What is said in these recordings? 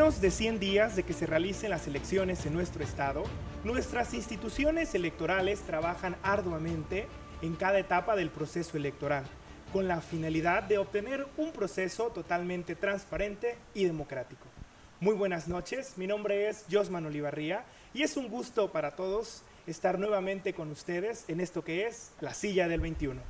menos de 100 días de que se realicen las elecciones en nuestro estado, nuestras instituciones electorales trabajan arduamente en cada etapa del proceso electoral, con la finalidad de obtener un proceso totalmente transparente y democrático. Muy buenas noches, mi nombre es Josman Olivarría y es un gusto para todos estar nuevamente con ustedes en esto que es la silla del 21.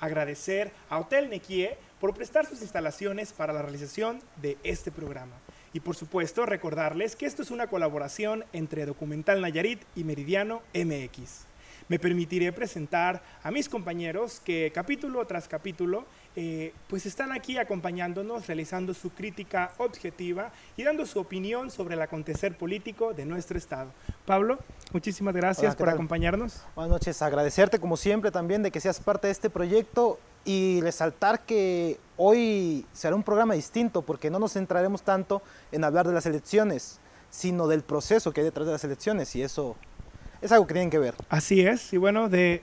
Agradecer a Hotel Nequie por prestar sus instalaciones para la realización de este programa. Y por supuesto, recordarles que esto es una colaboración entre Documental Nayarit y Meridiano MX. Me permitiré presentar a mis compañeros que capítulo tras capítulo eh, pues están aquí acompañándonos, realizando su crítica objetiva y dando su opinión sobre el acontecer político de nuestro estado. Pablo, muchísimas gracias por acompañarnos. Buenas noches, agradecerte como siempre también de que seas parte de este proyecto y resaltar que hoy será un programa distinto porque no nos centraremos tanto en hablar de las elecciones, sino del proceso que hay detrás de las elecciones y eso es algo que tienen que ver. Así es, y bueno, de,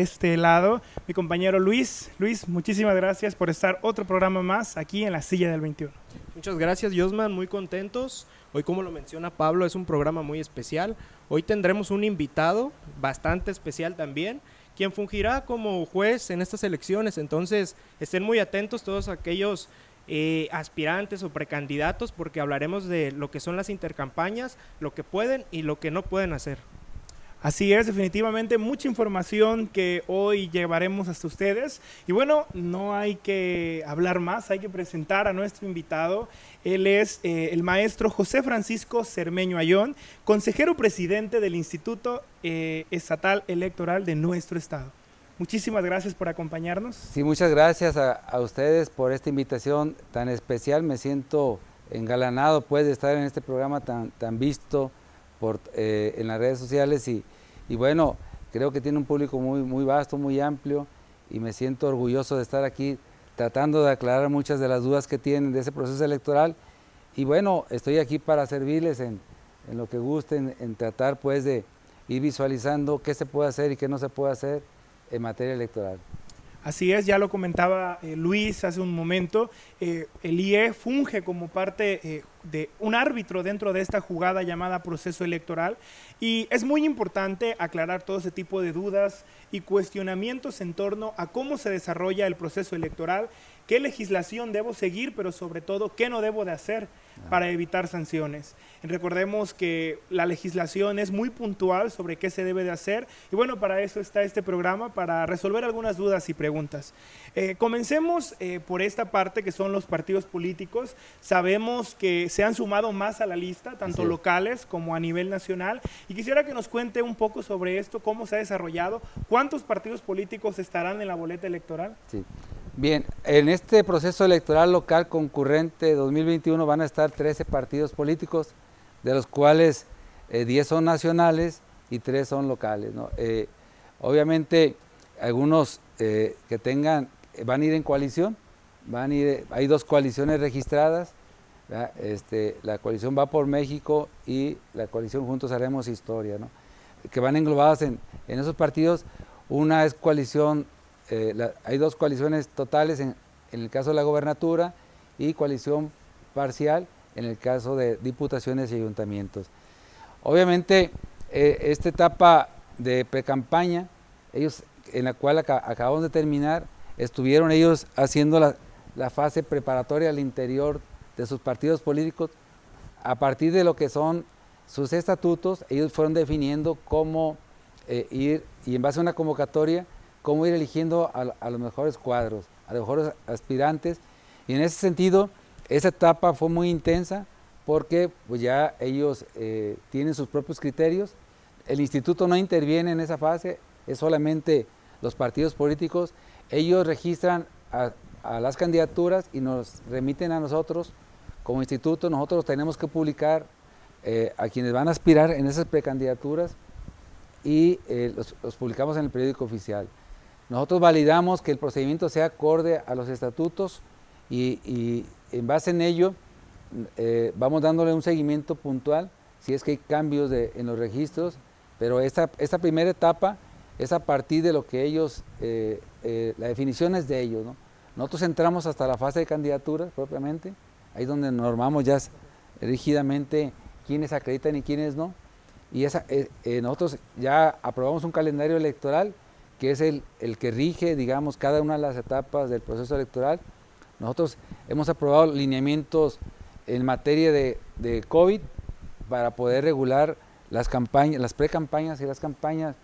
este lado, mi compañero Luis. Luis, muchísimas gracias por estar otro programa más aquí en la silla del 21. Muchas gracias, Josman, muy contentos. Hoy, como lo menciona Pablo, es un programa muy especial. Hoy tendremos un invitado bastante especial también quien fungirá como juez en estas elecciones. Entonces, estén muy atentos todos aquellos eh, aspirantes o precandidatos porque hablaremos de lo que son las intercampañas, lo que pueden y lo que no pueden hacer. Así es, definitivamente mucha información que hoy llevaremos hasta ustedes. Y bueno, no hay que hablar más, hay que presentar a nuestro invitado. Él es eh, el maestro José Francisco Cermeño Ayón, consejero presidente del Instituto eh, Estatal Electoral de nuestro estado. Muchísimas gracias por acompañarnos. Sí, muchas gracias a, ustedes por esta invitación tan especial. Me siento engalanado pues de estar en este programa tan, tan visto por, eh, en las redes sociales y, y, bueno, creo que tiene un público muy, muy vasto, muy amplio y me siento orgulloso de estar aquí tratando de aclarar muchas de las dudas que tienen de ese proceso electoral y bueno, estoy aquí para servirles en, en lo que gusten, en tratar pues de ir visualizando qué se puede hacer y qué no se puede hacer en materia electoral. Así es, ya lo comentaba eh, Luis hace un momento, eh, el IE funge como parte eh, de un árbitro dentro de esta jugada llamada proceso electoral y es muy importante aclarar todo ese tipo de dudas y cuestionamientos en torno a cómo se desarrolla el proceso electoral, qué legislación debo seguir, pero sobre todo qué no debo de hacer para evitar sanciones. Recordemos que la legislación es muy puntual sobre qué se debe de hacer y bueno, para eso está este programa, para resolver algunas dudas y preguntas. Eh, comencemos eh, por esta parte que son los partidos políticos. Sabemos que se han sumado más a la lista, tanto locales como a nivel nacional, y quisiera que nos cuente un poco sobre esto, cómo se ha desarrollado, cuántos partidos políticos estarán en la boleta electoral. Sí. Bien, en este proceso electoral local concurrente 2021 van a estar 13 partidos políticos, de los cuales 10 eh, son nacionales y 3 son locales. Eh, obviamente, algunos eh, que tengan, van a ir en coalición, van a ir, hay dos coaliciones registradas, este, la coalición va por México y la coalición Juntos Haremos Historia, que van englobadas en, en esos partidos. Una es coalición eh, hay dos coaliciones totales en, el caso de la gobernatura y coalición parcial en el caso de diputaciones y ayuntamientos. Obviamente, eh, esta etapa de precampaña, ellos en la cual acabamos de terminar, estuvieron ellos haciendo la, fase preparatoria al interior de sus partidos políticos. A partir de lo que son sus estatutos, ellos fueron definiendo cómo eh, ir, y en base a una convocatoria, cómo ir eligiendo a, los mejores cuadros, a los mejores aspirantes. Y en ese sentido, esa etapa fue muy intensa porque pues ya ellos eh, tienen sus propios criterios. El instituto no interviene en esa fase, es solamente los partidos políticos. Ellos registran a, las candidaturas y nos remiten a nosotros como instituto. Nosotros tenemos que publicar eh, a quienes van a aspirar en esas precandidaturas y eh, los publicamos en el periódico oficial. Nosotros validamos que el procedimiento sea acorde a los estatutos y, en base en ello eh, vamos dándole un seguimiento puntual si es que hay cambios en los registros, pero esta, primera etapa es a partir de lo que ellos, eh, eh, la definición es de ellos. Nosotros entramos hasta la fase de candidaturas propiamente, ahí donde normamos ya rígidamente quiénes acreditan y quiénes no. Y eh, eh, nosotros ya aprobamos un calendario electoral que es el, el, que rige, digamos, cada una de las etapas del proceso electoral. Nosotros hemos aprobado lineamientos en materia de, de COVID para poder regular las campañas, las pre-campañas y las campañas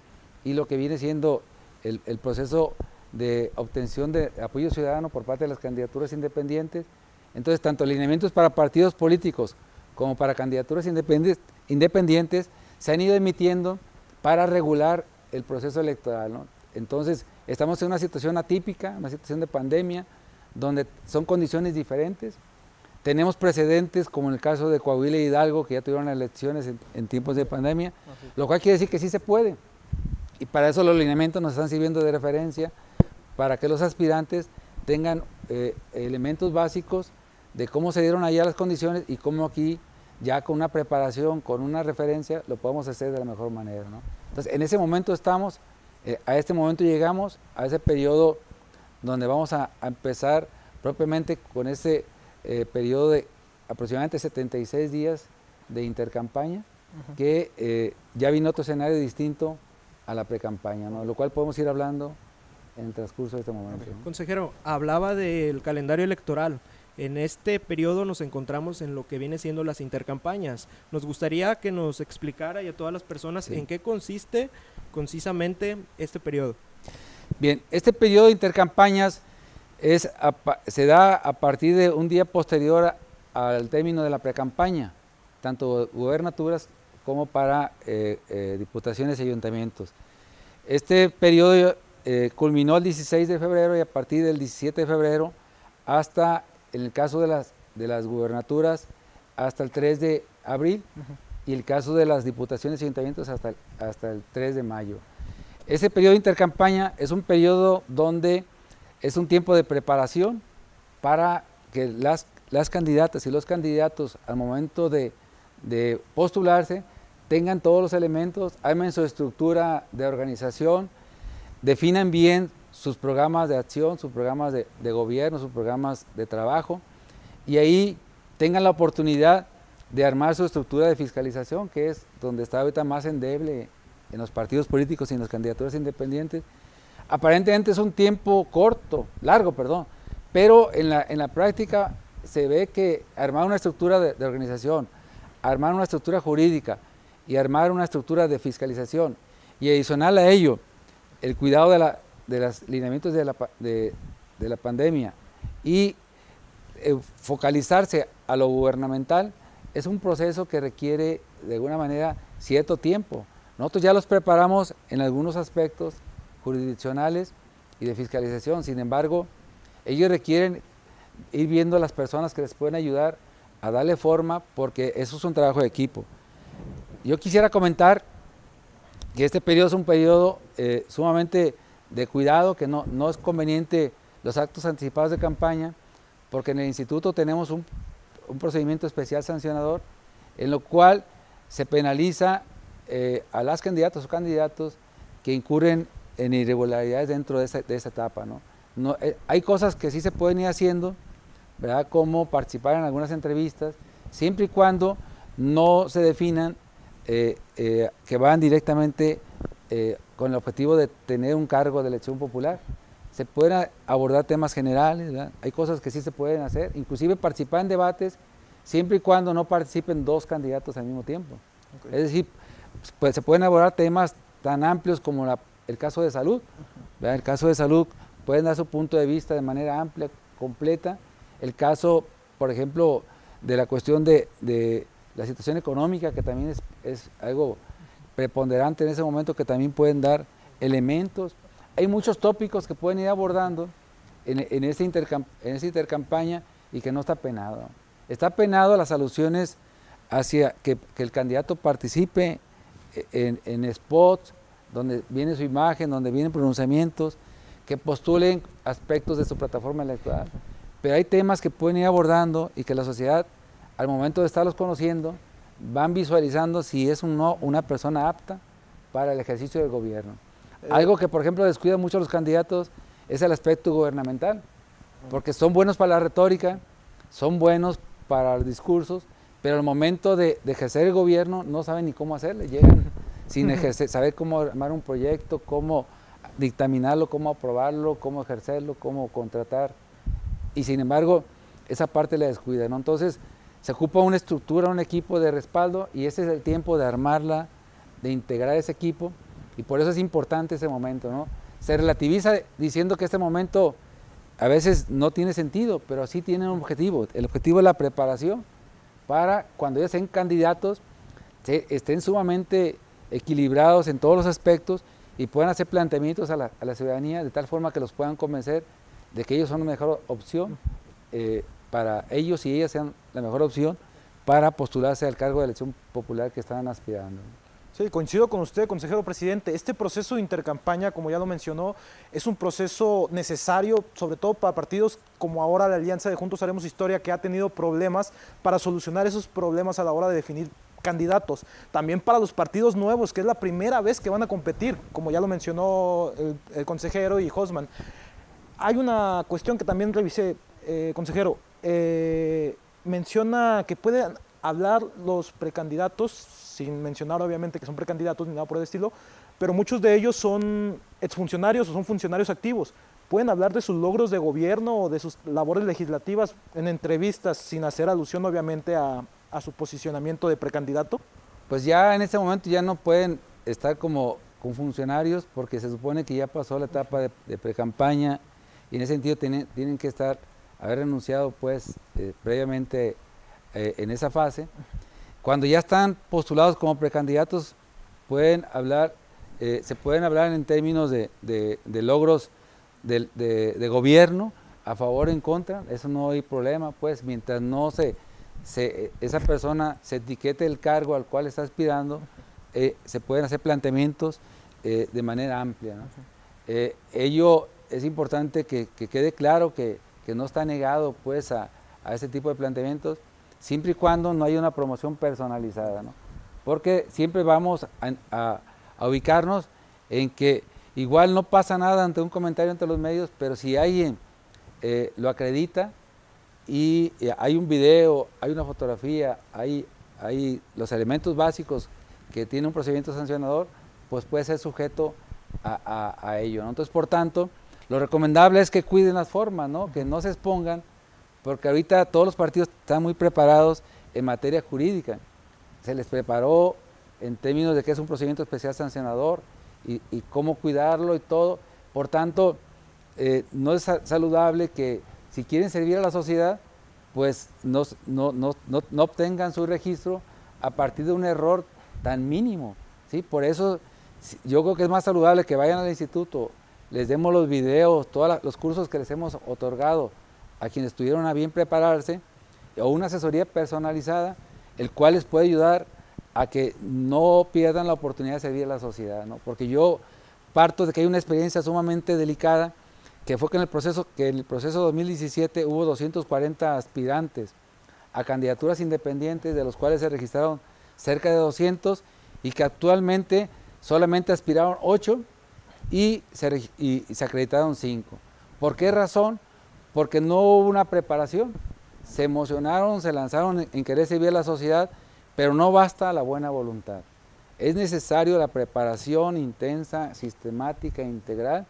y lo que viene siendo el, proceso de obtención de apoyo ciudadano por parte de las candidaturas independientes. Entonces, tanto lineamientos para partidos políticos como para candidaturas independientes, independientes se han ido emitiendo para regular el proceso electoral. ¿no? Entonces, estamos en una situación atípica, una situación de pandemia, donde son condiciones diferentes. Tenemos precedentes, como en el caso de Coahuila y Hidalgo, que ya tuvieron elecciones en, en tiempos de pandemia, lo cual quiere decir que sí se puede. Y para eso los lineamientos nos están sirviendo de referencia, para que los aspirantes tengan eh, elementos básicos de cómo se dieron allá las condiciones y cómo aquí ya con una preparación, con una referencia, lo podemos hacer de la mejor manera. ¿no? Entonces, en ese momento estamos, eh, a este momento llegamos, a ese periodo donde vamos a, a empezar propiamente con ese eh, periodo de aproximadamente 76 días de intercampaña, uh -huh. que eh, ya vino otro escenario distinto a la precampaña, ¿no? lo cual podemos ir hablando en el transcurso de este momento. ¿no? Consejero, hablaba del calendario electoral. En este periodo nos encontramos en lo que viene siendo las intercampañas. Nos gustaría que nos explicara y a todas las personas sí. en qué consiste concisamente este periodo. Bien, este periodo de intercampañas es se da a partir de un día posterior al término de la precampaña, tanto gubernaturas como para eh, eh, diputaciones y ayuntamientos. Este periodo eh, culminó el 16 de febrero y a partir del 17 de febrero hasta en el caso de las, de las gubernaturas hasta el 3 de abril uh -huh. y el caso de las diputaciones y ayuntamientos hasta el, hasta el 3 de mayo. Ese periodo de intercampaña es un periodo donde es un tiempo de preparación para que las, las candidatas y los candidatos al momento de, de postularse tengan todos los elementos, armen su estructura de organización, definan bien sus programas de acción, sus programas de, de, gobierno, sus programas de trabajo, y ahí tengan la oportunidad de armar su estructura de fiscalización, que es donde está ahorita más endeble en los partidos políticos y en las candidaturas independientes. Aparentemente es un tiempo corto, largo, perdón, pero en la, en la práctica se ve que armar una estructura de, de organización, armar una estructura jurídica y armar una estructura de fiscalización y adicional a ello, el cuidado de la, de los lineamientos de la, de, la pandemia y eh, focalizarse a lo gubernamental es un proceso que requiere de alguna manera cierto tiempo. Nosotros ya los preparamos en algunos aspectos jurisdiccionales y de fiscalización, sin embargo, ellos requieren ir viendo a las personas que les pueden ayudar a darle forma porque eso es un trabajo de equipo. Yo quisiera comentar que este periodo es un periodo eh, sumamente de cuidado, que no, no es conveniente los actos anticipados de campaña, porque en el instituto tenemos un, un procedimiento especial sancionador en lo cual se penaliza eh, a las candidatas o candidatos que incurren en irregularidades dentro de esa, de esa etapa. ¿no? No, eh, hay cosas que sí se pueden ir haciendo, ¿verdad? como participar en algunas entrevistas, siempre y cuando no se definan eh, que van directamente con el objetivo de tener un cargo de elección popular. Se pueden abordar temas generales, ¿verdad? hay cosas que sí se pueden hacer, inclusive participar en debates siempre y cuando no participen dos candidatos al mismo tiempo. Okay. Es decir, pues, se pueden abordar temas tan amplios como la, el caso de salud. Uh -huh. El caso de salud pueden dar su punto de vista de manera amplia, completa. El caso, por ejemplo, de la cuestión de, de la situación económica, que también es, es algo preponderante en ese momento que también pueden dar elementos. Hay muchos tópicos que pueden ir abordando en, en, esa, intercampaña y que no está penado. Está penado las alusiones hacia que, que el candidato participe en, en, spots donde viene su imagen, donde vienen pronunciamientos, que postulen aspectos de su plataforma electoral. Pero hay temas que pueden ir abordando y que la sociedad, al momento de estarlos conociendo, van visualizando si es un no, una persona apta para el ejercicio del gobierno. Eh. Algo que, por ejemplo, descuida mucho a los candidatos es el aspecto gubernamental, porque son buenos para la retórica, son buenos para los discursos, pero al momento de, ejercer el gobierno no saben ni cómo hacerle, llegan sin ejercer, saber cómo armar un proyecto, cómo dictaminarlo, cómo aprobarlo, cómo ejercerlo, cómo contratar. Y sin embargo, esa parte la descuida, ¿no? Entonces, se ocupa una estructura, un equipo de respaldo y ese es el tiempo de armarla, de integrar ese equipo y por eso es importante ese momento, ¿no? Se relativiza diciendo que este momento a veces no tiene sentido, pero sí tiene un objetivo. El objetivo es la preparación para cuando ya sean candidatos estén sumamente equilibrados en todos los aspectos y puedan hacer planteamientos a la, ciudadanía de tal forma que los puedan convencer de que ellos son la mejor opción eh, para ellos y ellas sean la mejor opción para postularse al cargo de elección popular que están aspirando. Sí, coincido con usted, consejero presidente. Este proceso de intercampaña, como ya lo mencionó, es un proceso necesario, sobre todo para partidos como ahora la Alianza de Juntos Haremos Historia, que ha tenido problemas para solucionar esos problemas a la hora de definir candidatos. También para los partidos nuevos, que es la primera vez que van a competir, como ya lo mencionó el, consejero y Hosman. Hay una cuestión que también revisé, eh, consejero. Eh, menciona que pueden hablar los precandidatos, sin mencionar obviamente que son precandidatos ni nada por el estilo, pero muchos de ellos son exfuncionarios o son funcionarios activos. Pueden hablar de sus logros de gobierno o de sus labores legislativas en entrevistas sin hacer alusión obviamente a, su posicionamiento de precandidato. Pues ya en este momento ya no pueden estar como, con funcionarios porque se supone que ya pasó la etapa de, de precampaña y en ese sentido tienen, tienen que estar haber renunciado pues eh, previamente eh, en esa fase. Cuando ya están postulados como precandidatos, pueden hablar, eh, se pueden hablar en términos de, logros de, gobierno, a favor o en contra, eso no hay problema, pues mientras no se, esa persona se etiquete el cargo al cual está aspirando, se pueden hacer planteamientos de manera amplia. ello es importante que quede claro que que no está negado pues a, a ese tipo de planteamientos, siempre y cuando no haya una promoción personalizada, ¿no? Porque siempre vamos a, ubicarnos en que igual no pasa nada ante un comentario entre los medios, pero si alguien eh, lo acredita y eh, hay un video, hay una fotografía, hay, hay los elementos básicos que tiene un procedimiento sancionador, pues puede ser sujeto a, a ello. Entonces, por tanto, lo recomendable es que cuiden las formas, ¿no? que no se expongan, porque ahorita todos los partidos están muy preparados en materia jurídica. Se les preparó en términos de que es un procedimiento especial sancionador y, cómo cuidarlo y todo. Por tanto, eh, no es saludable que si quieren servir a la sociedad, pues no, no, obtengan su registro a partir de un error tan mínimo. ¿sí? Por eso yo creo que es más saludable que vayan al instituto les demos los videos, todos los cursos que les hemos otorgado a quienes estuvieron a bien prepararse, o una asesoría personalizada, el cual les puede ayudar a que no pierdan la oportunidad de servir a la sociedad, ¿no? Porque yo parto de que hay una experiencia sumamente delicada, que fue que en el proceso, que en el proceso 2017 hubo 240 aspirantes a candidaturas independientes, de los cuales se registraron cerca de 200 y que actualmente solamente aspiraron 8 y se, acreditaron cinco. ¿Por qué razón? Porque no hubo una preparación. Se emocionaron, se lanzaron en, querer servir a la sociedad, pero no basta la buena voluntad. Es necesario la preparación intensa, sistemática, integral,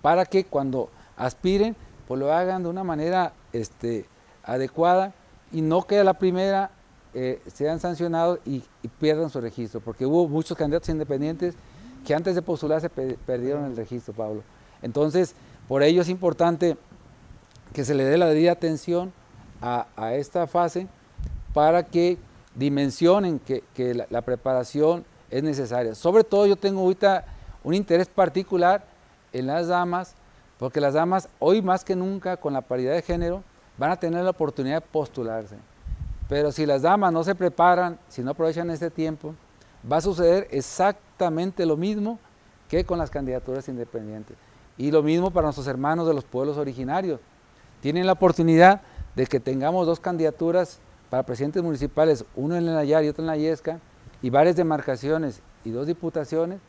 para que cuando aspiren, pues lo hagan de una manera este, adecuada y no que a la primera eh, sean sancionados y, pierdan su registro, porque hubo muchos candidatos independientes que antes de postularse perdieron el registro, Pablo. Entonces, por ello es importante que se le dé la debida atención a, esta fase para que dimensionen que, la, preparación es necesaria. Sobre todo yo tengo ahorita un interés particular en las damas, porque las damas hoy más que nunca con la paridad de género van a tener la oportunidad de postularse. Pero si las damas no se preparan, si no aprovechan este tiempo, va a suceder exactamente lo mismo que con las candidaturas independientes. Y lo mismo para nuestros hermanos de los pueblos originarios. Tienen la oportunidad de que tengamos dos candidaturas para presidentes municipales, uno en el Nayar y otro en la Yesca, y varias demarcaciones y dos diputaciones,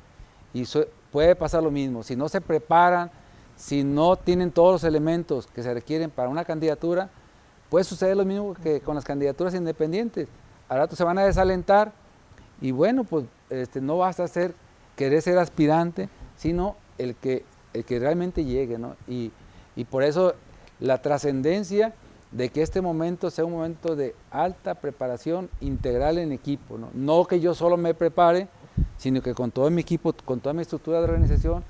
y puede pasar lo mismo. Si no se preparan, si no tienen todos los elementos que se requieren para una candidatura, puede suceder lo mismo que con las candidaturas independientes a rato se van a desalentar y bueno, pues este, no basta ser, querer ser aspirante, sino el que, el que realmente llegue, ¿no? Y, y por eso la trascendencia de que este momento sea un momento de alta preparación integral en equipo, ¿no? no que yo solo me prepare, sino que con todo mi equipo, con toda mi estructura de organización,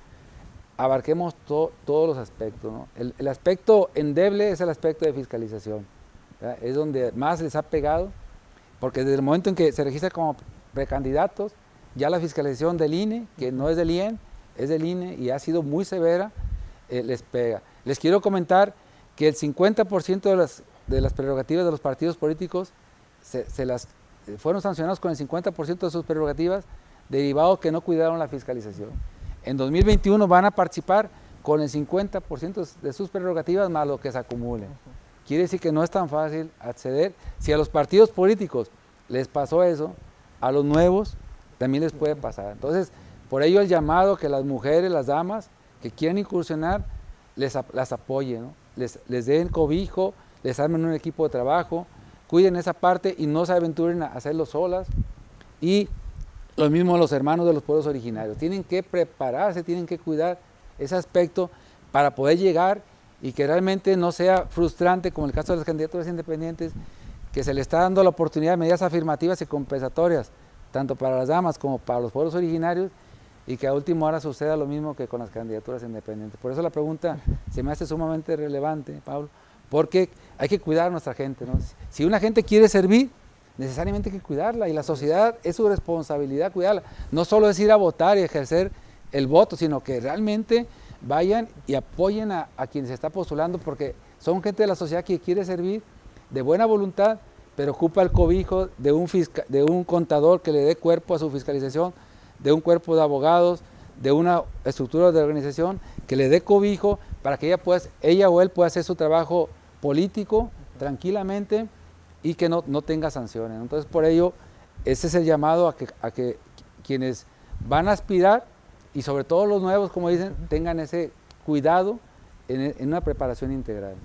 abarquemos todos los aspectos. ¿no? El, el, aspecto endeble es el aspecto de fiscalización, es donde más les ha pegado, porque desde el momento en que se registra como precandidatos, ya la fiscalización del INE, que no es del IEN, es del INE y ha sido muy severa, eh, les pega. Les quiero comentar que el 50% de las, de las prerrogativas de los partidos políticos se, las, eh, fueron sancionados con el 50% de sus prerrogativas, derivado que no cuidaron la fiscalización. En 2021 van a participar con el 50% de sus prerrogativas más lo que se acumulen. Quiere decir que no es tan fácil acceder. Si a los partidos políticos les pasó eso, a los nuevos también les puede pasar. Entonces, por ello el llamado que las mujeres, las damas que quieren incursionar, les, las apoyen, les, les den cobijo, les armen un equipo de trabajo, cuiden esa parte y no se aventuren a hacerlo solas. Y lo mismo los hermanos de los pueblos originarios. Tienen que prepararse, tienen que cuidar ese aspecto para poder llegar y que realmente no sea frustrante, como el caso de las candidaturas independientes, que se le está dando la oportunidad de medidas afirmativas y compensatorias, tanto para las damas como para los pueblos originarios, y que a último hora suceda lo mismo que con las candidaturas independientes. Por eso la pregunta se me hace sumamente relevante, Pablo, porque hay que cuidar a nuestra gente. Si una gente quiere servir, necesariamente hay que cuidarla y la sociedad es su responsabilidad cuidarla. No solo es ir a votar y ejercer el voto, sino que realmente vayan y apoyen a, a quien se está postulando porque son gente de la sociedad que quiere servir de buena voluntad, pero ocupa el cobijo de un, de un contador que le dé cuerpo a su fiscalización, de un cuerpo de abogados, de una estructura de organización que le dé cobijo para que ella, pueda, ella o él pueda hacer su trabajo político tranquilamente y que no, no tenga sanciones. Entonces, por ello, ese es el llamado a que, a que quienes van a aspirar y sobre todo los nuevos, como dicen, tengan ese cuidado en, en una preparación integral.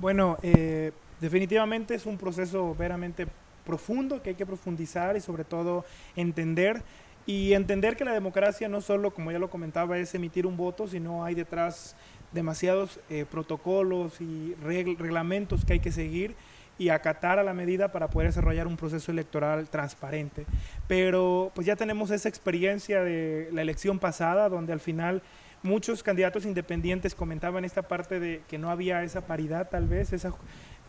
Bueno, eh, definitivamente es un proceso veramente profundo que hay que profundizar y sobre todo entender y entender que la democracia no solo, como ya lo comentaba, es emitir un voto, sino hay detrás demasiados eh, protocolos y reglamentos que hay que seguir y acatar a la medida para poder desarrollar un proceso electoral transparente. Pero pues ya tenemos esa experiencia de la elección pasada, donde al final muchos candidatos independientes comentaban esta parte de que no había esa paridad tal vez, esa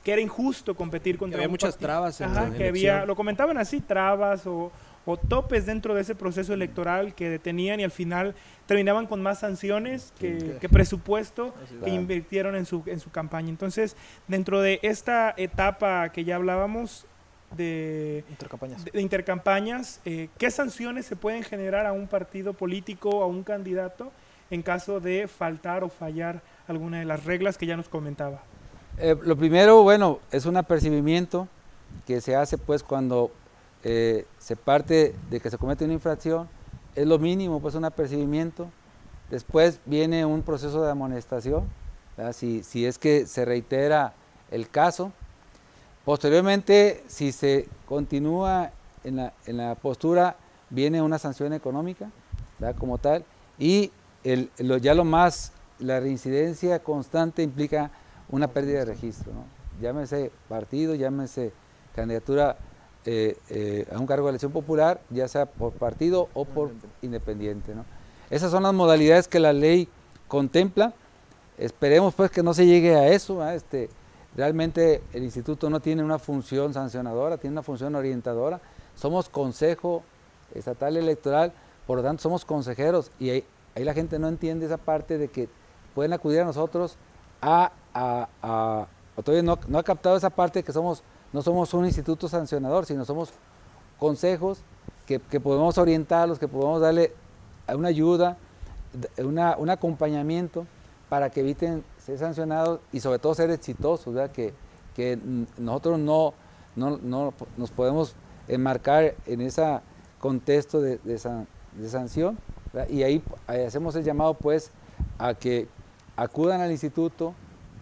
que era injusto competir contra que había muchas trabas en Ajá, que había lo comentaban así trabas o, o, topes dentro de ese proceso electoral que detenían y al final terminaban con más sanciones que, que presupuesto que invirtieron en su en su campaña. Entonces dentro de esta etapa que ya hablábamos de intercampañas, de, de intercampañas eh, qué sanciones se pueden generar a un partido político a un candidato en caso de faltar o fallar alguna de las reglas que ya nos comentaba eh, lo primero, bueno, es un apercibimiento que se hace pues cuando eh, se parte de que se comete una infracción, es lo mínimo, pues un apercibimiento. Después viene un proceso de amonestación, si, si, es que se reitera el caso. Posteriormente, si se continúa en la, en la postura, viene una sanción económica, como tal, y el, ya lo más, la reincidencia constante implica una pérdida de registro. ¿no? Llámese partido, llámese candidatura eh, eh, a un cargo de elección popular, ya sea por partido o por independiente. ¿no? Esas son las modalidades que la ley contempla. Esperemos pues que no se llegue a eso. Este, realmente el instituto no tiene una función sancionadora, tiene una función orientadora. Somos consejo estatal electoral, por lo tanto somos consejeros y ahí, ahí la gente no entiende esa parte de que pueden acudir a nosotros a a, todavía no, ha captado esa parte que somos, no somos un instituto sancionador, sino somos consejos que, podemos orientarlos, que podemos darle una ayuda, una, un acompañamiento para que eviten ser sancionados y sobre todo ser exitosos, que, que nosotros no, no, nos podemos enmarcar en ese contexto de, de, sanción y ahí, ahí, hacemos el llamado pues a que acudan al instituto,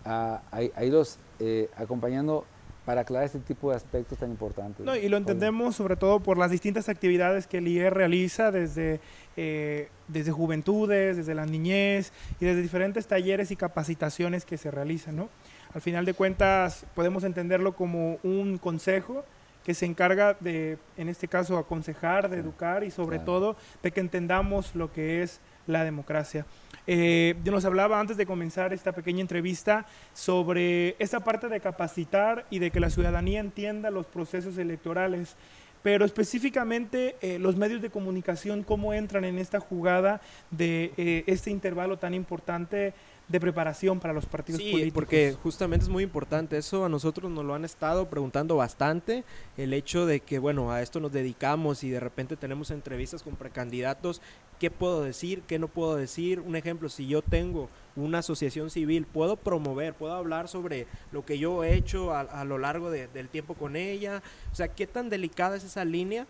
a, irlos eh, acompañando para aclarar este tipo de aspectos tan importantes. No, y lo entendemos sobre todo por las distintas actividades que el IER realiza desde, eh, desde juventudes, desde la niñez y desde diferentes talleres y capacitaciones que se realizan. ¿no? Al final de cuentas podemos entenderlo como un consejo que se encarga de, en este caso, aconsejar, de educar y sobre Claro. todo de que entendamos lo que es la democracia. Eh, yo nos hablaba antes de comenzar esta pequeña entrevista sobre esta parte de capacitar y de que la ciudadanía entienda los procesos electorales, pero específicamente eh, los medios de comunicación, cómo entran en esta jugada de eh, este intervalo tan importante de preparación para los partidos Sí, políticos. porque justamente es muy importante. Eso a nosotros nos lo han estado preguntando bastante. El hecho de que, bueno, a esto nos dedicamos y de repente tenemos entrevistas con precandidatos. ¿Qué puedo decir? ¿Qué no puedo decir? Un ejemplo, si yo tengo una asociación civil, puedo promover, puedo hablar sobre lo que yo he hecho a, a lo largo de- del tiempo con ella. O sea, ¿qué tan delicada es esa línea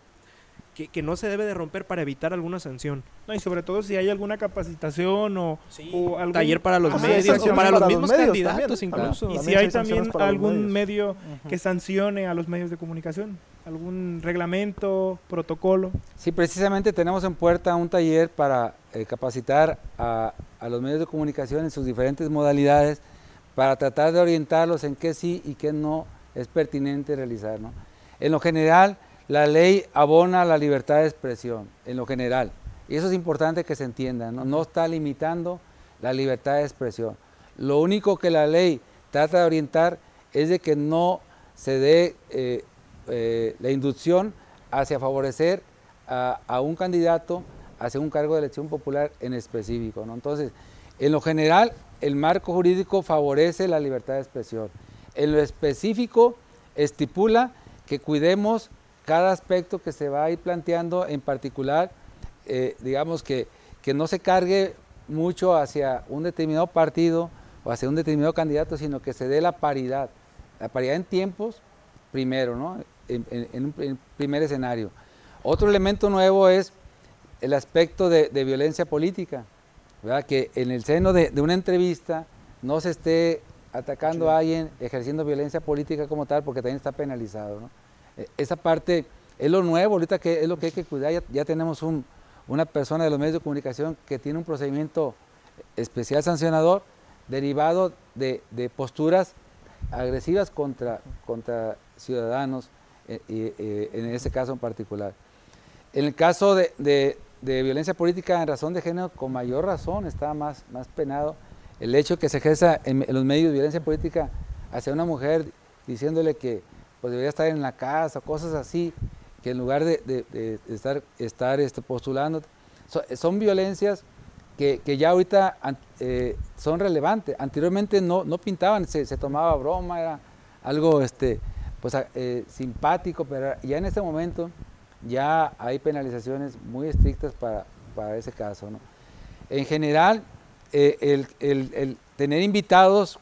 que, que no se debe de romper para evitar alguna sanción? No, y sobre todo si hay alguna capacitación o, o algún taller para los Ah, sí, medios o para los para los mismos medios candidatos también. incluso. Y si hay también algún medio que sancione a los medios de comunicación, algún reglamento, protocolo. Sí, precisamente tenemos en puerta un taller para eh, capacitar a, a los medios de comunicación en sus diferentes modalidades para tratar de orientarlos en qué sí y qué no es pertinente realizar. ¿no? En lo general, la ley abona la libertad de expresión, en lo general. Y eso es importante que se entienda, no, está limitando la libertad de expresión. Lo único que la ley trata de orientar es de que no se dé eh, eh, la inducción hacia favorecer a, un candidato hacia un cargo de elección popular en específico. Entonces, en lo general, el marco jurídico favorece la libertad de expresión. En lo específico, estipula que cuidemos cada aspecto que se va a ir planteando, en particular, eh, digamos que, que no se cargue mucho hacia un determinado partido o hacia un determinado candidato, sino que se dé la paridad. La paridad en tiempos, primero, ¿no? En, en- en un pri- primer escenario. Otro elemento nuevo es el aspecto de, de violencia política, ¿verdad? Que en el seno de, de una entrevista no se esté atacando a alguien ejerciendo violencia política como tal, porque también está penalizado, ¿no? Eh, Esa parte es lo nuevo, ahorita que es lo que hay que cuidar, ya, tenemos un- una persona de los medios de comunicación que tiene un procedimiento especial sancionador derivado de, posturas agresivas contra, ciudadanos, eh, en ese caso en particular. En el caso de, violencia política en razón de género, con mayor razón está más, más penado el hecho que se ejerza en, en los medios de violencia política hacia una mujer diciéndole que pues, debería estar en la casa, cosas así, que en lugar de, estar, estar este, postulando, so- son violencias que, que ya ahorita eh, son relevantes. Anteriormente no, no pintaban, se, se tomaba broma, era algo este, pues, eh, simpático, pero ya en este momento ya hay penalizaciones muy estrictas para, para ese caso. ¿no? En general, eh, el- el tener invitados,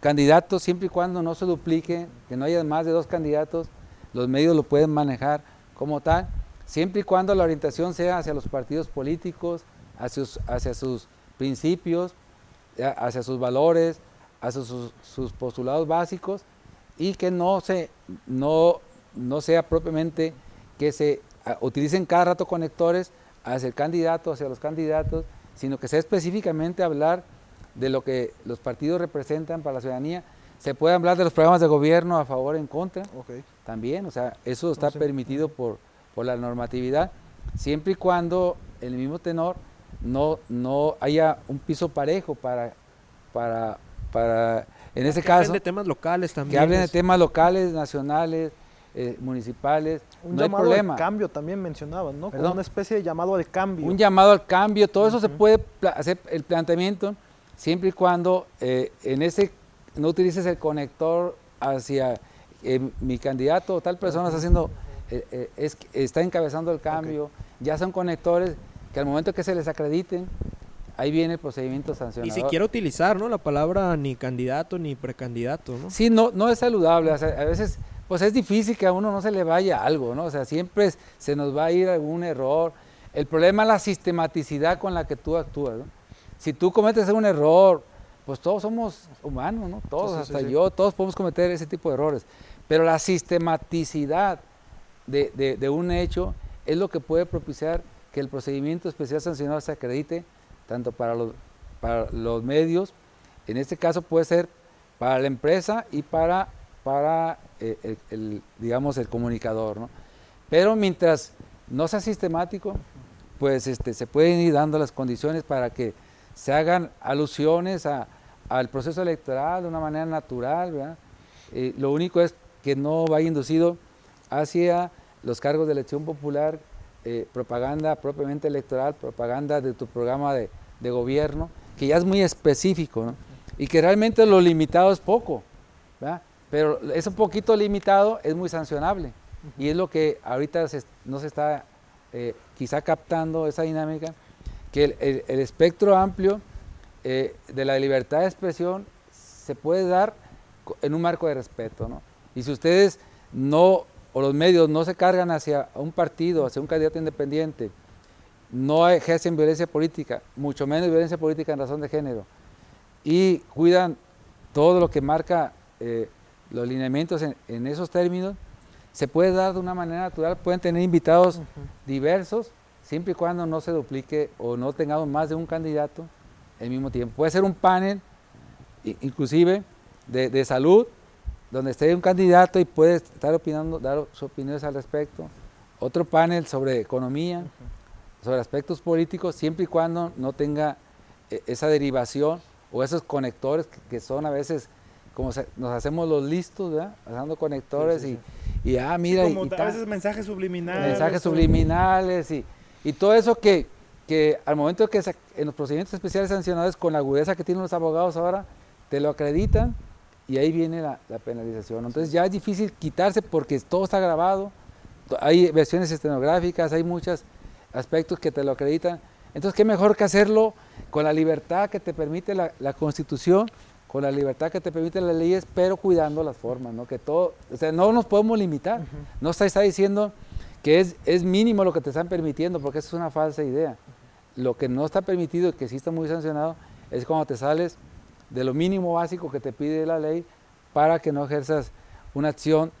candidatos, siempre y cuando no se duplique, que no haya más de dos candidatos, los medios lo pueden manejar como tal, siempre y cuando la orientación sea hacia los partidos políticos, hacia sus, principios, hacia sus valores, hacia sus, postulados básicos y que no, no, sea propiamente que se utilicen cada rato conectores hacia el candidato, hacia los candidatos, sino que sea específicamente hablar de lo que los partidos representan para la ciudadanía. Se puede hablar de los programas de gobierno a favor o en contra, también, o sea, eso está sí. permitido por, por la normatividad, siempre y cuando en el mismo tenor no, no haya un piso parejo para, para, para en ese Que hablen caso, de temas locales también. que hablen de temas locales, nacionales, eh, municipales, Un no hay llamado problema. al cambio también mencionaban, ¿no? Como una especie de llamado al cambio. Un llamado al cambio, todo eso se puede hacer el planteamiento siempre y cuando eh, en ese no utilices el conector hacia eh, mi candidato o tal persona está haciendo, eh, es, está encabezando el cambio, ya son conectores que al momento que se les acrediten, ahí viene el procedimiento Ni sancionador. siquiera utilizar, ¿no? La palabra ni candidato ni precandidato, ¿no? Sí, no, no es saludable. o sea, a veces, pues es difícil que a uno no se le vaya algo, ¿no? O sea, siempre se nos va a ir algún error. El problema es la sistematicidad con la que tú actúas, ¿no? Si tú cometes un error, pues todos somos humanos, ¿no? Todos, sí, hasta sí. yo, todos podemos cometer ese tipo de errores. Pero la sistematicidad de, un hecho es lo que puede propiciar que el procedimiento especial sancionado se acredite tanto para los, para los medios, en este caso puede ser para la empresa y para, para eh, el, digamos, el comunicador. ¿no? Pero mientras no sea sistemático, pues este, se pueden ir dando las condiciones para que se hagan alusiones al proceso electoral de una manera natural. Eh, lo único es que no vaya inducido hacia los cargos de elección popular, eh, propaganda propiamente electoral, propaganda de tu programa de, gobierno, que ya es muy específico, y que realmente lo limitado es poco, pero ese poquito limitado es muy sancionable, y es lo que ahorita no se está eh, quizá captando esa dinámica, que el, espectro amplio eh, de la libertad de expresión se puede dar en un marco de respeto, ¿no? Y si ustedes no, o los medios no se cargan hacia un partido, hacia un candidato independiente, no ejercen violencia política, mucho menos violencia política en razón de género, y cuidan todo lo que marca eh, los lineamientos en, esos términos, se puede dar de una manera natural, pueden tener invitados diversos, siempre y cuando no se duplique o no tengamos más de un candidato al mismo tiempo. Puede ser un panel, inclusive, de salud, donde esté un candidato y puede estar opinando, dar sus opiniones al respecto. Otro panel sobre economía, sobre aspectos políticos, siempre y cuando no tenga eh, esa derivación o esos conectores que, son a veces como nos hacemos los listos, ¿verdad? Pasando conectores y, y, ah, mira. como a veces mensajes subliminales. Mensajes subliminales y, y todo eso que, que al momento que en los procedimientos especiales sancionados, con la agudeza que tienen los abogados ahora, te lo acreditan y ahí viene la, penalización. Entonces ya es difícil quitarse porque todo está grabado, hay versiones estenográficas, hay muchos aspectos que te lo acreditan. Entonces, ¿qué mejor que hacerlo con la libertad que te permite la, Constitución, con la libertad que te permiten las leyes, pero cuidando las formas, ¿no? Que todo, o sea, no nos podemos limitar. No está, está diciendo que es, es mínimo lo que te están permitiendo, porque eso es una falsa idea. Lo que no está permitido y que sí está muy sancionado es cuando te sales de lo mínimo básico que te pide la ley para que no ejerzas una acción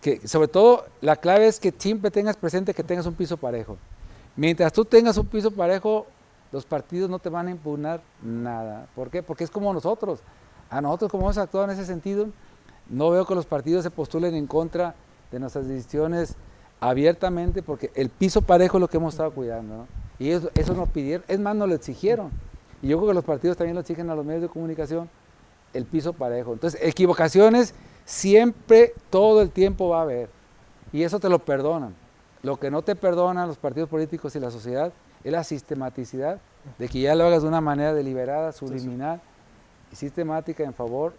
que sobre todo la clave es que siempre tengas presente que tengas un piso parejo. Mientras tú tengas un piso parejo, los partidos no te van a impugnar nada. ¿Por qué? Porque es como nosotros. A nosotros como hemos actuado en ese sentido, no veo que los partidos se postulen en contra de nuestras decisiones abiertamente porque el piso parejo es lo que hemos estado cuidando. Y eso, eso nos pidieron, es más, nos lo exigieron. Y yo creo que los partidos también lo exigen a los medios de comunicación, el piso parejo. Entonces, equivocaciones siempre, todo el tiempo va a haber. Y eso te lo perdonan. Lo que no te perdonan los partidos políticos y la sociedad es la sistematicidad de que ya lo hagas de una manera deliberada, subliminal y sistemática en favor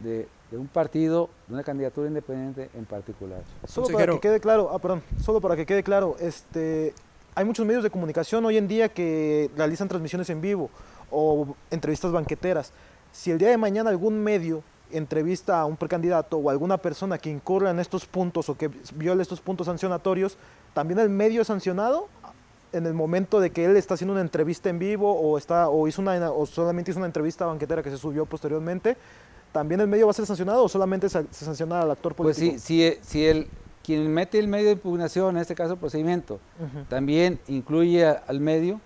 de, un partido, de una candidatura independiente en particular. Solo para que quede claro, ah, perdón, solo para que quede claro, este, hay muchos medios de comunicación hoy en día que realizan transmisiones en vivo o entrevistas banqueteras. Si el día de mañana algún medio entrevista a un precandidato o alguna persona que incurra en estos puntos o que viole estos puntos sancionatorios, también el medio es sancionado en el momento de que él está haciendo una entrevista en vivo o está o hizo una o solamente hizo una entrevista banquetera que se subió posteriormente, también el medio va a ser sancionado o solamente se, sanciona al actor político. Pues sí, si, si el quien mete el medio de impugnación, en este caso el procedimiento, también incluye al medio,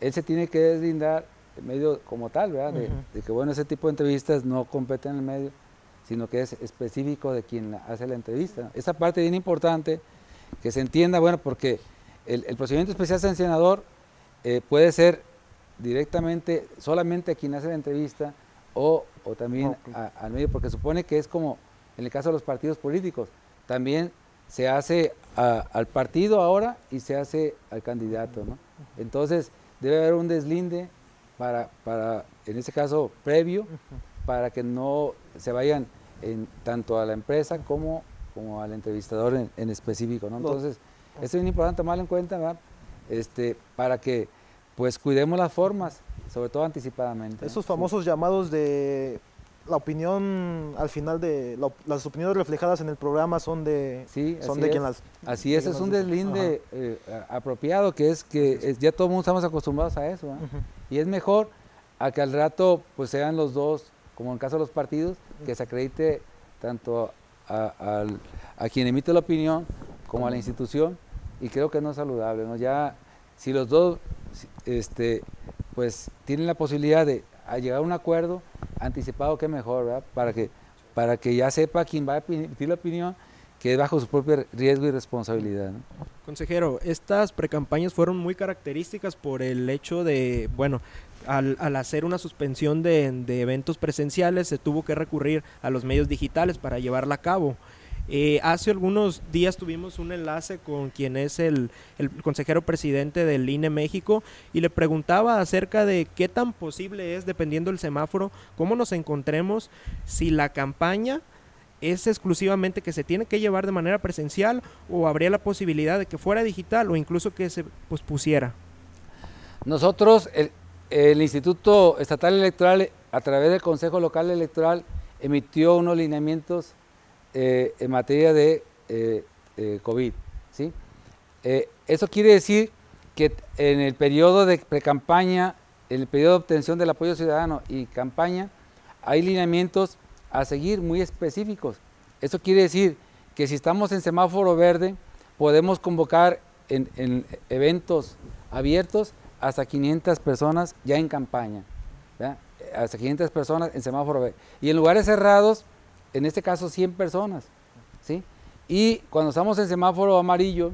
él se tiene que deslindar el medio como tal, ¿verdad? De, que, bueno, ese tipo de entrevistas no competen en el medio, sino que es específico de quien hace la entrevista. Esa parte bien importante, que se entienda, bueno, porque el, procedimiento especial sancionador eh, puede ser directamente, solamente a quien hace la entrevista o, o también al medio, porque supone que es como en el caso de los partidos políticos, también se hace al partido ahora y se hace al candidato, ¿no? Entonces, debe haber un deslinde para, para, en este caso, previo, para que no se vayan en, tanto a la empresa como, como al entrevistador en, específico. ¿no? Entonces, es bien importante tomarlo en cuenta Este, para que pues cuidemos las formas, sobre todo anticipadamente. Esos famosos llamados de la opinión al final de las opiniones reflejadas en el programa son de sí, son de quien las así es es un deslinde eh, apropiado que es que ya todo el mundo estamos acostumbrados a eso y es mejor a que al rato pues sean los dos como en el caso de los partidos que se acredite tanto a, a quien emite la opinión como a la institución y creo que no es saludable. ¿no? Ya si los dos este, pues tienen la posibilidad de llegar a un acuerdo anticipado, que mejor, ¿verdad? Para que, para que ya sepa quién va a emitir la opinión que es bajo su propio riesgo y responsabilidad. Consejero, estas precampañas fueron muy características por el hecho de, bueno, al, al hacer una suspensión de, de, eventos presenciales se tuvo que recurrir a los medios digitales para llevarla a cabo. Eh, hace algunos días tuvimos un enlace con quien es el, consejero presidente del INE México y le preguntaba acerca de qué tan posible es, dependiendo del semáforo, cómo nos encontremos si la campaña es exclusivamente que se tiene que llevar de manera presencial o habría la posibilidad de que fuera digital o incluso que se pospusiera. Nosotros, el, el Instituto Estatal Electoral, a través del Consejo Local Electoral, emitió unos lineamientos eh, en materia de eh, eh, COVID. ¿sí? eso quiere decir que en el periodo de precampaña, en el periodo de obtención del apoyo ciudadano y campaña, hay lineamientos a seguir muy específicos. Eso quiere decir que si estamos en semáforo verde, podemos convocar en, en eventos abiertos hasta 500 personas ya en campaña, hasta 500 personas en semáforo verde. Y en lugares cerrados, en este caso 100 personas, ¿sí? Y cuando estamos en semáforo amarillo,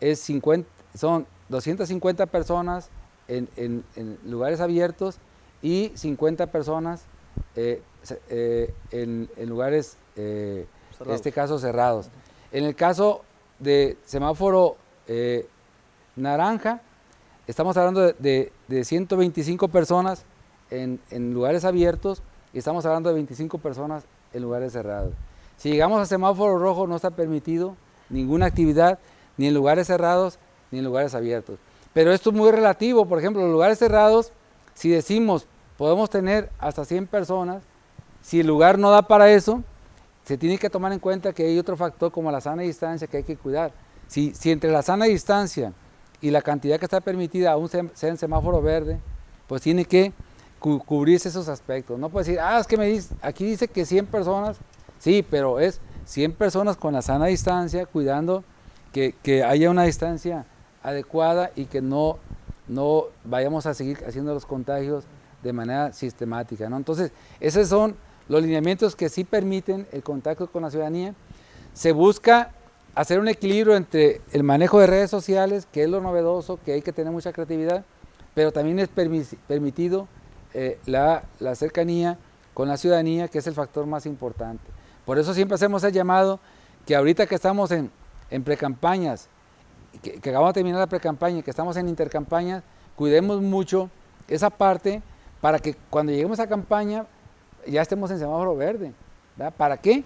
es 50, son 250 personas en, en, en lugares abiertos y 50 personas eh, eh, en, lugares, eh, en este caso, cerrados. En el caso de semáforo naranja, estamos hablando de, de, de 125 personas en, en lugares abiertos y estamos hablando de 25 personas en lugares cerrados. Si llegamos a semáforo rojo no está permitido ninguna actividad ni en lugares cerrados ni en lugares abiertos. Pero esto es muy relativo, por ejemplo, en lugares cerrados, si decimos podemos tener hasta 100 personas, si el lugar no da para eso, se tiene que tomar en cuenta que hay otro factor como la sana distancia que hay que cuidar. Si, si entre la sana distancia y la cantidad que está permitida aún sea en semáforo verde, pues tiene que cubrirse esos aspectos. No puede decir, ah, es que me dice, aquí dice que 100 personas, sí, pero es 100 personas con la sana distancia, cuidando que, que haya una distancia adecuada y que no, no vayamos a seguir haciendo los contagios de manera sistemática. ¿no? Entonces, esos son los lineamientos que sí permiten el contacto con la ciudadanía. Se busca hacer un equilibrio entre el manejo de redes sociales, que es lo novedoso, que hay que tener mucha creatividad, pero también es permitido eh, la, cercanía con la ciudadanía, que es el factor más importante. Por eso siempre hacemos el llamado que ahorita que estamos en, precampañas, que, acabamos de terminar la precampaña que estamos en intercampañas, cuidemos mucho esa parte para que cuando lleguemos a campaña ya estemos en semáforo verde. ¿Para qué?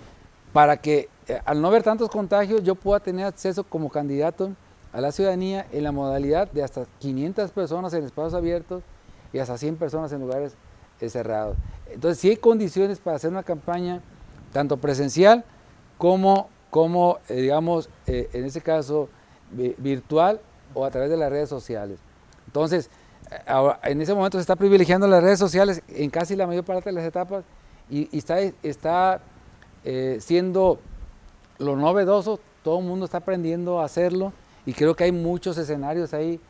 Para que eh, al no haber tantos contagios yo pueda tener acceso como candidato a la ciudadanía en la modalidad de hasta 500 personas en espacios abiertos y hasta 100 personas en lugares eh, cerrados. Entonces sí hay condiciones para hacer una campaña tanto presencial como, como eh, digamos, eh, en este caso virtual o a través de las redes sociales. Entonces, ahora, en ese momento se está privilegiando las redes sociales en casi la mayor parte de las etapas y, está, está siendo lo novedoso, todo el mundo está aprendiendo a hacerlo y creo que hay muchos escenarios ahí,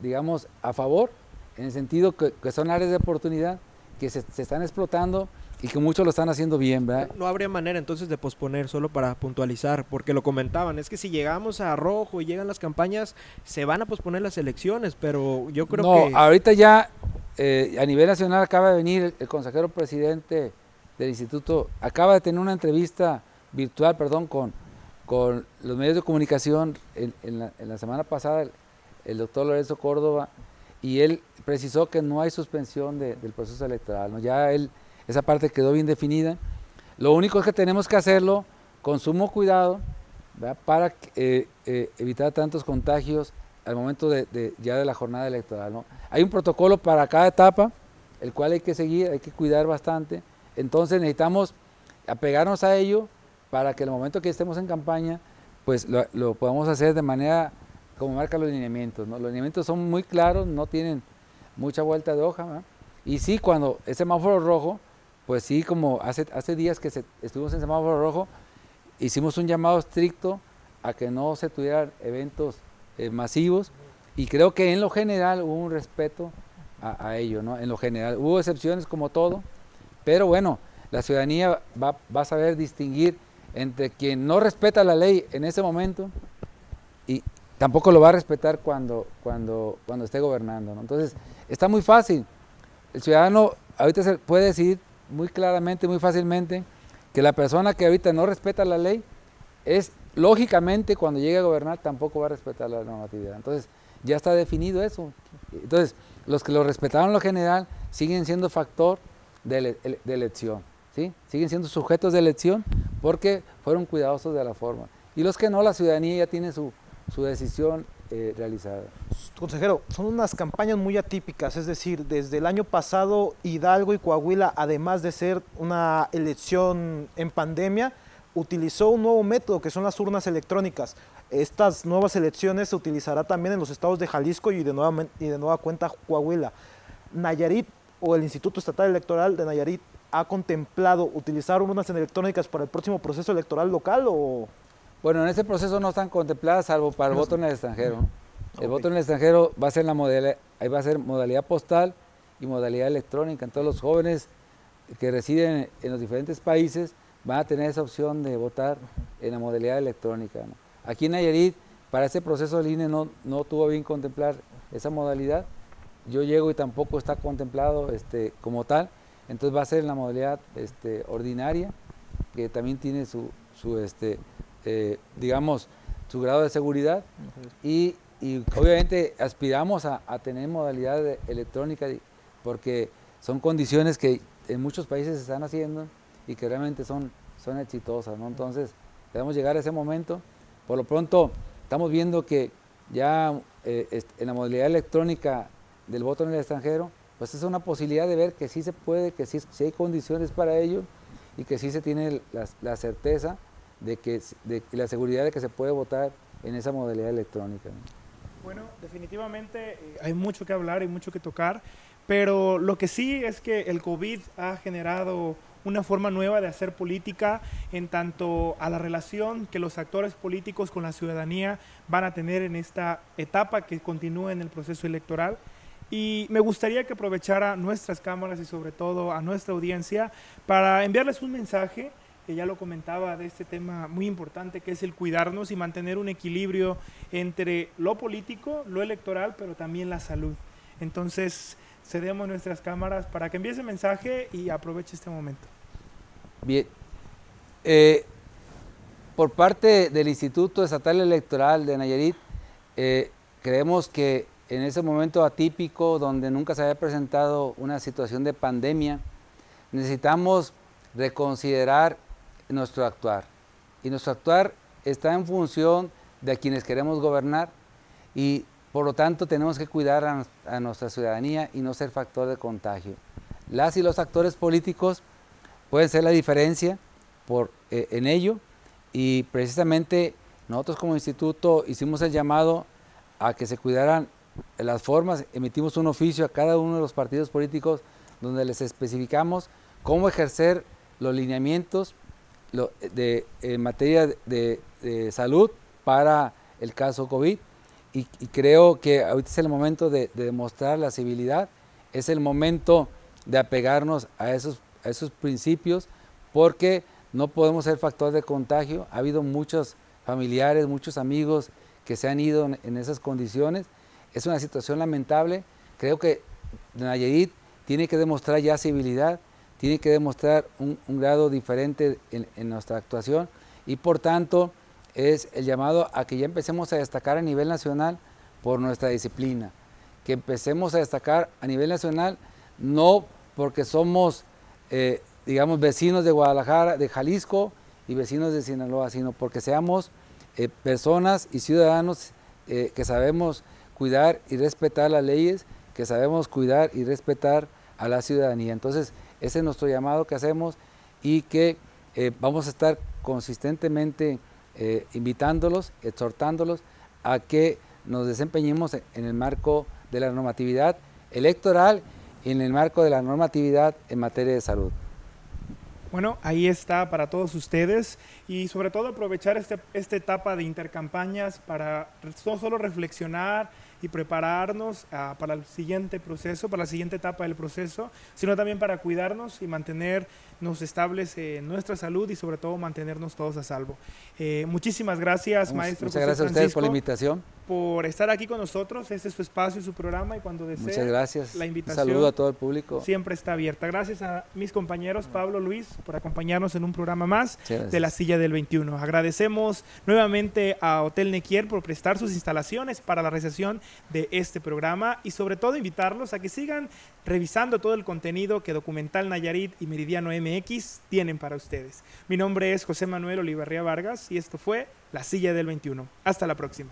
digamos, a favor, en el sentido que, que son áreas de oportunidad que se, se están explotando y que muchos lo están haciendo bien, ¿verdad? No habría manera entonces de posponer, solo para puntualizar, porque lo comentaban, es que si llegamos a rojo y llegan las campañas, se van a posponer las elecciones, pero yo creo no, que... ahorita ya eh, a nivel nacional acaba de venir el, el, consejero presidente del instituto, acaba de tener una entrevista virtual, perdón, con, con los medios de comunicación en, en, la, en la, semana pasada, el, el, doctor Lorenzo Córdoba, y él precisó que no hay suspensión de, del proceso electoral, ¿no? ya él esa parte quedó bien definida. Lo único es que tenemos que hacerlo con sumo cuidado para eh, eh, evitar tantos contagios al momento de, ya de la jornada electoral. ¿no? Hay un protocolo para cada etapa, el cual hay que seguir, hay que cuidar bastante. Entonces necesitamos apegarnos a ello para que el momento que estemos en campaña, pues lo podamos hacer de manera como marcan los lineamientos. ¿no? Los lineamientos son muy claros, no tienen mucha vuelta de hoja. Y sí, cuando es semáforo rojo, pues sí, como hace, hace días que estuvimos en semáforo rojo, hicimos un llamado estricto a que no se tuvieran eventos eh, masivos y creo que en lo general hubo un respeto a, ello, ¿no? En lo general. Hubo excepciones como todo, pero bueno, la ciudadanía va, va, a saber distinguir entre quien no respeta la ley en ese momento y tampoco lo va a respetar cuando, cuando, cuando esté gobernando. Entonces, está muy fácil. El ciudadano ahorita se puede decir muy claramente, muy fácilmente, que la persona que ahorita no respeta la ley es lógicamente cuando llegue a gobernar tampoco va a respetar la normatividad. Entonces, ya está definido eso. Entonces, los que lo respetaron en lo general siguen siendo factor de, elección, ¿sí? Siguen siendo sujetos de elección porque fueron cuidadosos de la forma. Y los que no, la ciudadanía ya tiene su, decisión eh, realizada. Consejero, son unas campañas muy atípicas, es decir, desde el año pasado Hidalgo y Coahuila, además de ser una elección en pandemia, utilizó un nuevo método que son las urnas electrónicas. Estas nuevas elecciones se utilizará también en los estados de Jalisco y de nueva, y de nueva cuenta Coahuila. Nayarit o el Instituto Estatal Electoral de Nayarit ha contemplado utilizar urnas electrónicas para el próximo proceso electoral local o bueno, en ese proceso no están contempladas salvo para el voto en el extranjero. El voto en el extranjero va a ser la modalidad, ahí va a ser modalidad postal y modalidad electrónica. Entonces los jóvenes que residen en los diferentes países van a tener esa opción de votar en la modalidad electrónica. Aquí en Nayarit, para ese proceso el INE no, no tuvo bien contemplar esa modalidad. Yo llego y tampoco está contemplado este, como tal. Entonces va a ser en la modalidad este, ordinaria, que también tiene su, su este, eh, digamos, su grado de seguridad. Y, obviamente aspiramos a, tener modalidad electrónica porque son condiciones que en muchos países se están haciendo y que realmente son, son exitosas. ¿no? Entonces, debemos llegar a ese momento. Por lo pronto, estamos viendo que ya eh, en la modalidad electrónica del voto en el extranjero, pues es una posibilidad de ver que sí se puede, que sí, hay condiciones para ello y que sí se tiene la, certeza de que de, la seguridad de que se puede votar en esa modalidad electrónica. Bueno, definitivamente eh, hay mucho que hablar y mucho que tocar, pero lo que sí es que el COVID ha generado una forma nueva de hacer política en tanto a la relación que los actores políticos con la ciudadanía van a tener en esta etapa que continúa en el proceso electoral. Y me gustaría que aprovechara nuestras cámaras y sobre todo a nuestra audiencia para enviarles un mensaje que ya lo comentaba de este tema muy importante que es el cuidarnos y mantener un equilibrio entre lo político, lo electoral, pero también la salud. Entonces, cedemos nuestras cámaras para que envíe ese mensaje y aproveche este momento. Bien. Eh, por parte del Instituto Estatal Electoral de Nayarit, eh, creemos que en ese momento atípico, donde nunca se había presentado una situación de pandemia, necesitamos reconsiderar nuestro actuar. Y nuestro actuar está en función de quienes queremos gobernar y por lo tanto tenemos que cuidar a, nuestra ciudadanía y no ser factor de contagio. Las y los actores políticos puede ser la diferencia por, eh, en ello y precisamente nosotros como instituto hicimos el llamado a que se cuidaran las formas, emitimos un oficio a cada uno de los partidos políticos donde les especificamos cómo ejercer los lineamientos de, en materia de, salud para el caso COVID y, creo que ahorita es el momento de, de demostrar la civilidad, es el momento de apegarnos a esos esos principios porque no podemos ser factor de contagio. Ha habido muchos familiares, muchos amigos que se han ido en esas condiciones. Es una situación lamentable. Creo que Nayarit tiene que demostrar ya civilidad, tiene que demostrar un, grado diferente en, nuestra actuación y por tanto es el llamado a que ya empecemos a destacar a nivel nacional por nuestra disciplina, que empecemos a destacar a nivel nacional no porque somos eh, digamos, vecinos de Guadalajara, de Jalisco y vecinos de Sinaloa, sino porque seamos eh, personas y ciudadanos eh, que sabemos cuidar y respetar las leyes, que sabemos cuidar y respetar a la ciudadanía. Entonces, ese es nuestro llamado que hacemos y que vamos a estar consistentemente invitándolos, exhortándolos a que nos desempeñemos en el marco de la normatividad electoral en el marco de la normatividad en materia de salud. Bueno, ahí está para todos ustedes y sobre todo aprovechar este, esta etapa de intercampañas para no solo reflexionar, y prepararnos ah, para el siguiente proceso, para la siguiente etapa del proceso, sino también para cuidarnos y mantenernos estables en nuestra salud y sobre todo mantenernos todos a salvo. Eh, muchísimas gracias, maestro. Muchas gracias a ustedes por la invitación. Por estar aquí con nosotros. Este es su espacio, su programa y cuando desee Muchas gracias. la invitación. Un saludo a todo el público. Siempre está abierta. Gracias a mis compañeros Pablo, Luis, por acompañarnos en un programa más de la silla del 21. Agradecemos nuevamente a Hotel Nequier por prestar sus instalaciones para la recepción de este programa y sobre todo invitarlos a que sigan revisando todo el contenido que Documental Nayarit y Meridiano MX tienen para ustedes. Mi nombre es José Manuel Olivarría Vargas y esto fue La Silla del 21. Hasta la próxima.